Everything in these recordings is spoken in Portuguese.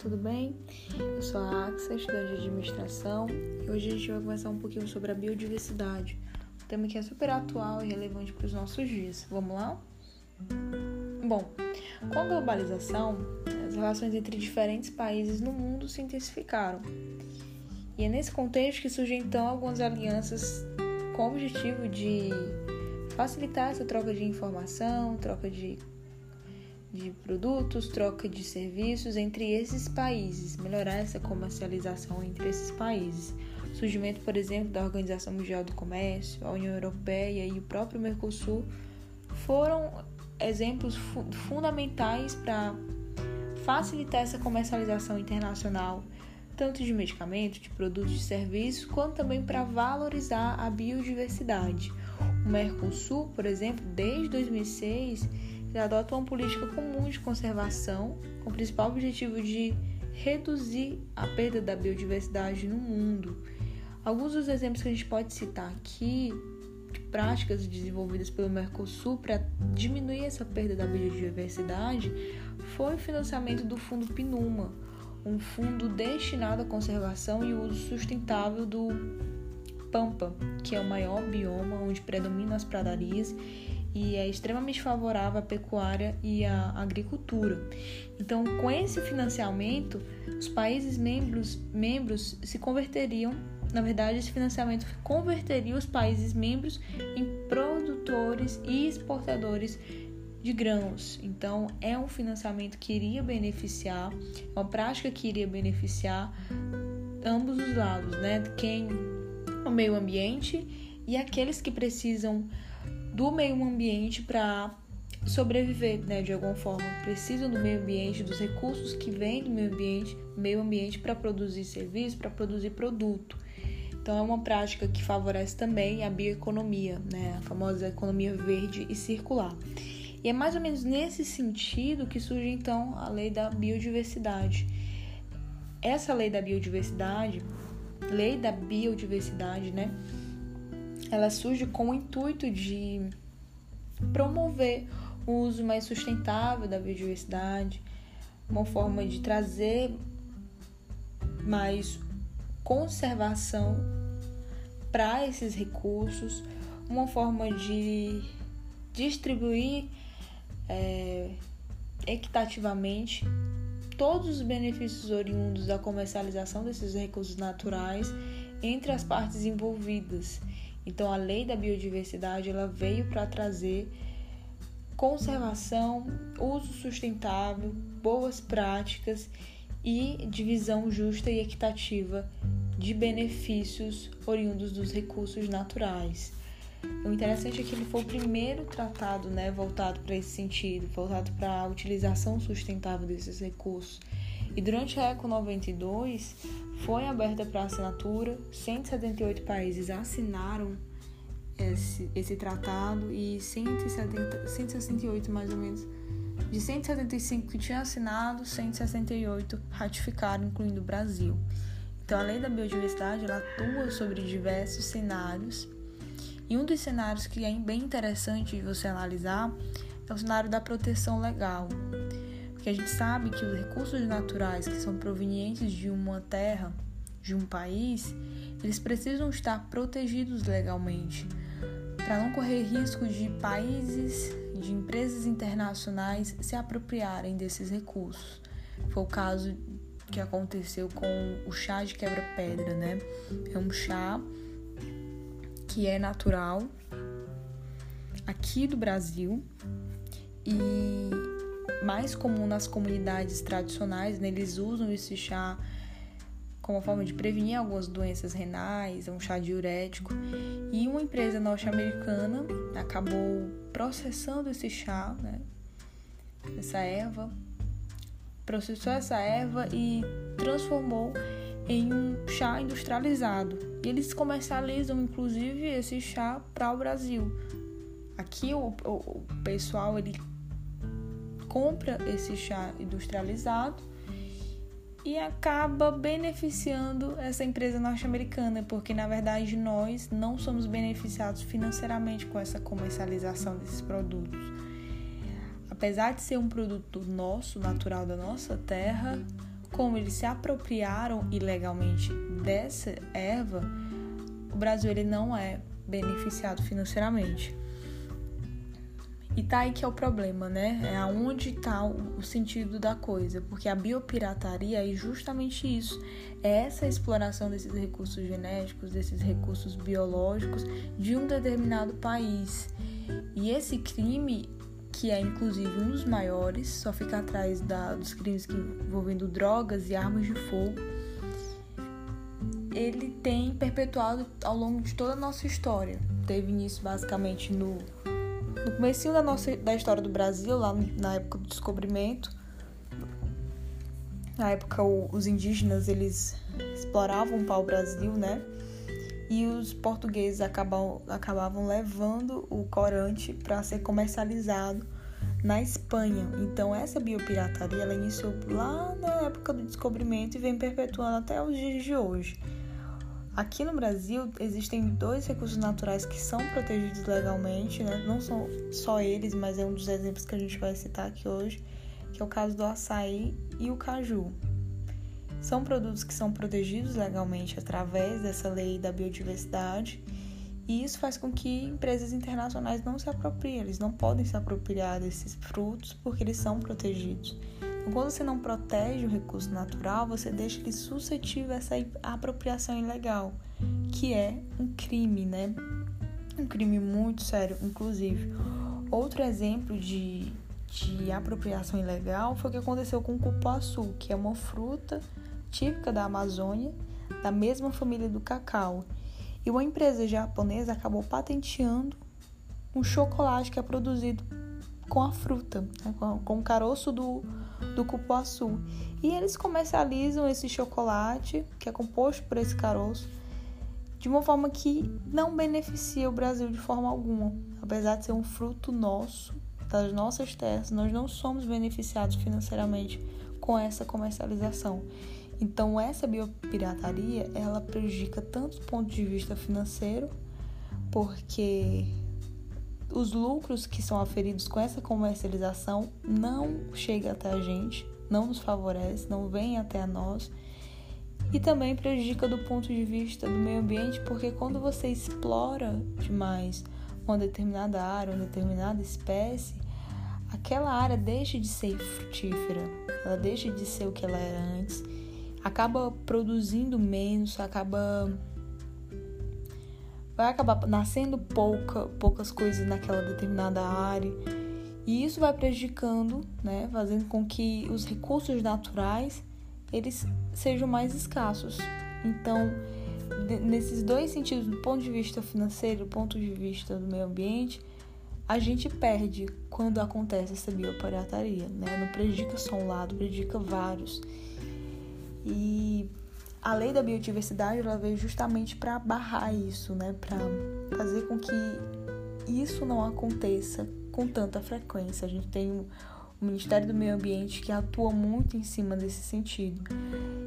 tudo bem? Eu sou a Axa, estudante de administração, e hoje a gente vai conversar um pouquinho sobre a biodiversidade, um tema que é super atual e relevante para os nossos dias. Vamos lá? Bom, com a globalização, as relações entre diferentes países no mundo se intensificaram. E é nesse contexto que surgem então algumas alianças com o objetivo de facilitar essa troca de informação, troca de de produtos, troca de serviços entre esses países, melhorar essa comercialização entre esses países. O surgimento, por exemplo, da Organização Mundial do Comércio, a União Europeia e o próprio Mercosul foram exemplos fu fundamentais para facilitar essa comercialização internacional, tanto de medicamentos, de produtos, de serviços, quanto também para valorizar a biodiversidade. O Mercosul, por exemplo, desde 2006 adota uma política comum de conservação com o principal objetivo de reduzir a perda da biodiversidade no mundo. Alguns dos exemplos que a gente pode citar aqui de práticas desenvolvidas pelo Mercosul para diminuir essa perda da biodiversidade foi o financiamento do Fundo PNUMA, um fundo destinado à conservação e uso sustentável do Pampa, que é o maior bioma onde predominam as pradarias e é extremamente favorável à pecuária e à agricultura. Então, com esse financiamento, os países membros, membros se converteriam, na verdade, esse financiamento converteria os países membros em produtores e exportadores de grãos. Então, é um financiamento que iria beneficiar, é uma prática que iria beneficiar ambos os lados, né? Quem o meio ambiente e aqueles que precisam do meio ambiente para sobreviver, né, de alguma forma. Precisam do meio ambiente, dos recursos que vêm do meio ambiente, meio ambiente para produzir serviço, para produzir produto. Então é uma prática que favorece também a bioeconomia, né, a famosa economia verde e circular. E é mais ou menos nesse sentido que surge então a lei da biodiversidade. Essa lei da biodiversidade, lei da biodiversidade, né, ela surge com o intuito de promover o uso mais sustentável da biodiversidade, uma forma de trazer mais conservação para esses recursos, uma forma de distribuir é, equitativamente todos os benefícios oriundos da comercialização desses recursos naturais entre as partes envolvidas então, a lei da biodiversidade ela veio para trazer conservação, uso sustentável, boas práticas e divisão justa e equitativa de benefícios oriundos dos recursos naturais. O interessante é que ele foi o primeiro tratado né, voltado para esse sentido, voltado para a utilização sustentável desses recursos. E durante a ECO 92 foi aberta para assinatura, 178 países assinaram esse, esse tratado e 170, 168 mais ou menos. De 175 que tinham assinado, 168 ratificaram, incluindo o Brasil. Então, a lei da biodiversidade ela atua sobre diversos cenários. E um dos cenários que é bem interessante de você analisar é o cenário da proteção legal. Porque a gente sabe que os recursos naturais que são provenientes de uma terra, de um país, eles precisam estar protegidos legalmente, para não correr risco de países, de empresas internacionais se apropriarem desses recursos. Foi o caso que aconteceu com o chá de quebra-pedra, né? É um chá que é natural aqui do Brasil e mais comum nas comunidades tradicionais, né? eles usam esse chá como forma de prevenir algumas doenças renais, é um chá diurético. E uma empresa norte-americana acabou processando esse chá, né? essa erva, processou essa erva e transformou em um chá industrializado. E eles comercializam inclusive esse chá para o Brasil. Aqui o, o, o pessoal ele compra esse chá industrializado e acaba beneficiando essa empresa norte-americana, porque na verdade nós não somos beneficiados financeiramente com essa comercialização desses produtos. Apesar de ser um produto nosso, natural da nossa terra, como eles se apropriaram ilegalmente dessa erva, o Brasil ele não é beneficiado financeiramente. E tá aí que é o problema, né? É aonde tá o sentido da coisa, porque a biopirataria é justamente isso. É essa exploração desses recursos genéticos, desses recursos biológicos de um determinado país. E esse crime, que é inclusive um dos maiores, só fica atrás da, dos crimes que, envolvendo drogas e armas de fogo, ele tem perpetuado ao longo de toda a nossa história. Teve início basicamente no no começo da nossa da história do Brasil, lá na época do descobrimento, na época o, os indígenas eles exploravam o pau-brasil, né? E os portugueses acabam, acabavam levando o corante para ser comercializado na Espanha. Então essa biopirataria ela iniciou lá na época do descobrimento e vem perpetuando até os dias de hoje. Aqui no Brasil existem dois recursos naturais que são protegidos legalmente, né? não são só eles, mas é um dos exemplos que a gente vai citar aqui hoje, que é o caso do açaí e o caju. São produtos que são protegidos legalmente através dessa lei da biodiversidade, e isso faz com que empresas internacionais não se apropriem, eles não podem se apropriar desses frutos porque eles são protegidos. Quando você não protege o recurso natural, você deixa ele suscetível a essa apropriação ilegal, que é um crime, né? Um crime muito sério, inclusive. Outro exemplo de, de apropriação ilegal foi o que aconteceu com o cupuaçu, que é uma fruta típica da Amazônia, da mesma família do cacau. E uma empresa japonesa acabou patenteando um chocolate que é produzido com a fruta, né, com, o caroço do, do cupuaçu. E eles comercializam esse chocolate, que é composto por esse caroço, de uma forma que não beneficia o Brasil de forma alguma. Apesar de ser um fruto nosso, das nossas terras, nós não somos beneficiados financeiramente com essa comercialização. Então, essa biopirataria, ela prejudica tanto do ponto de vista financeiro, porque os lucros que são aferidos com essa comercialização não chegam até a gente, não nos favorece, não vem até a nós e também prejudica do ponto de vista do meio ambiente, porque quando você explora demais uma determinada área, uma determinada espécie, aquela área deixa de ser frutífera, ela deixa de ser o que ela era antes, acaba produzindo menos, acaba vai acabar nascendo pouca, poucas coisas naquela determinada área. E isso vai prejudicando, né, fazendo com que os recursos naturais eles sejam mais escassos. Então, nesses dois sentidos, do ponto de vista financeiro, do ponto de vista do meio ambiente, a gente perde quando acontece essa biopirataria, né? Não prejudica só um lado, prejudica vários. E a lei da biodiversidade ela veio justamente para barrar isso, né? Para fazer com que isso não aconteça com tanta frequência. A gente tem o Ministério do Meio Ambiente que atua muito em cima desse sentido.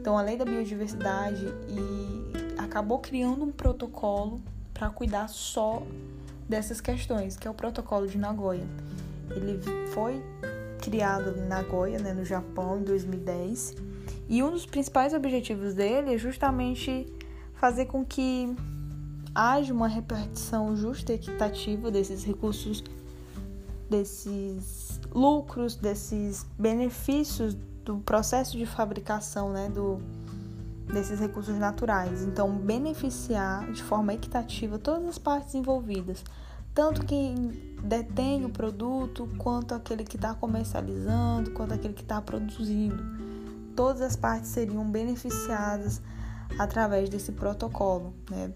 Então, a lei da biodiversidade e acabou criando um protocolo para cuidar só dessas questões, que é o protocolo de Nagoya. Ele foi criado em Nagoya, né, no Japão, em 2010 e um dos principais objetivos dele é justamente fazer com que haja uma repartição justa e equitativa desses recursos, desses lucros, desses benefícios do processo de fabricação, né, do, desses recursos naturais. Então, beneficiar de forma equitativa todas as partes envolvidas, tanto quem detém o produto, quanto aquele que está comercializando, quanto aquele que está produzindo todas as partes seriam beneficiadas através desse protocolo. Né?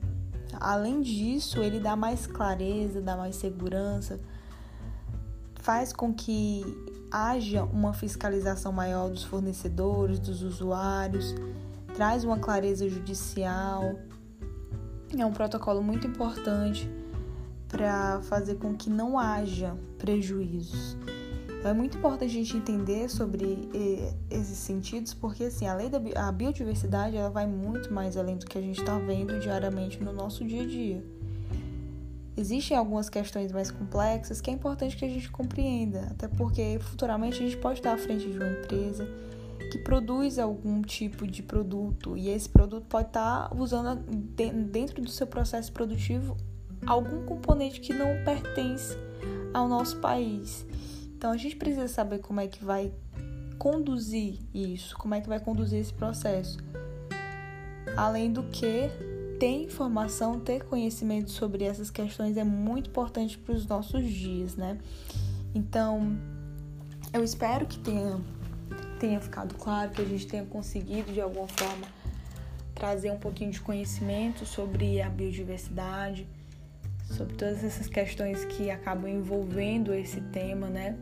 Além disso, ele dá mais clareza, dá mais segurança, faz com que haja uma fiscalização maior dos fornecedores, dos usuários, traz uma clareza judicial. É um protocolo muito importante para fazer com que não haja prejuízos. É muito importante a gente entender sobre eh, esses sentidos, porque assim, a lei da a biodiversidade ela vai muito mais além do que a gente está vendo diariamente no nosso dia a dia. Existem algumas questões mais complexas que é importante que a gente compreenda, até porque futuramente a gente pode estar à frente de uma empresa que produz algum tipo de produto e esse produto pode estar tá usando dentro do seu processo produtivo algum componente que não pertence ao nosso país. Então a gente precisa saber como é que vai conduzir isso, como é que vai conduzir esse processo. Além do que, ter informação, ter conhecimento sobre essas questões é muito importante para os nossos dias, né? Então, eu espero que tenha, tenha ficado claro, que a gente tenha conseguido de alguma forma trazer um pouquinho de conhecimento sobre a biodiversidade, sobre todas essas questões que acabam envolvendo esse tema, né?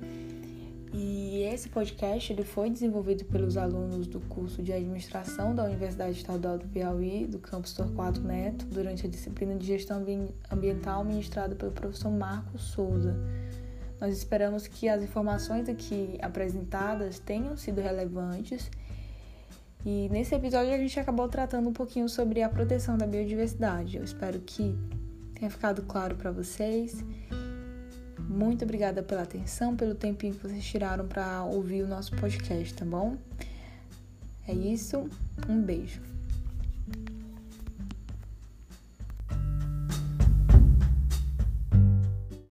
E esse podcast ele foi desenvolvido pelos alunos do curso de administração da Universidade Estadual do Piauí, do campus Torquato Neto, durante a disciplina de gestão ambiental ministrada pelo professor Marcos Souza. Nós esperamos que as informações aqui apresentadas tenham sido relevantes. E nesse episódio a gente acabou tratando um pouquinho sobre a proteção da biodiversidade. Eu espero que tenha ficado claro para vocês. Muito obrigada pela atenção, pelo tempinho que vocês tiraram para ouvir o nosso podcast, tá bom? É isso, um beijo.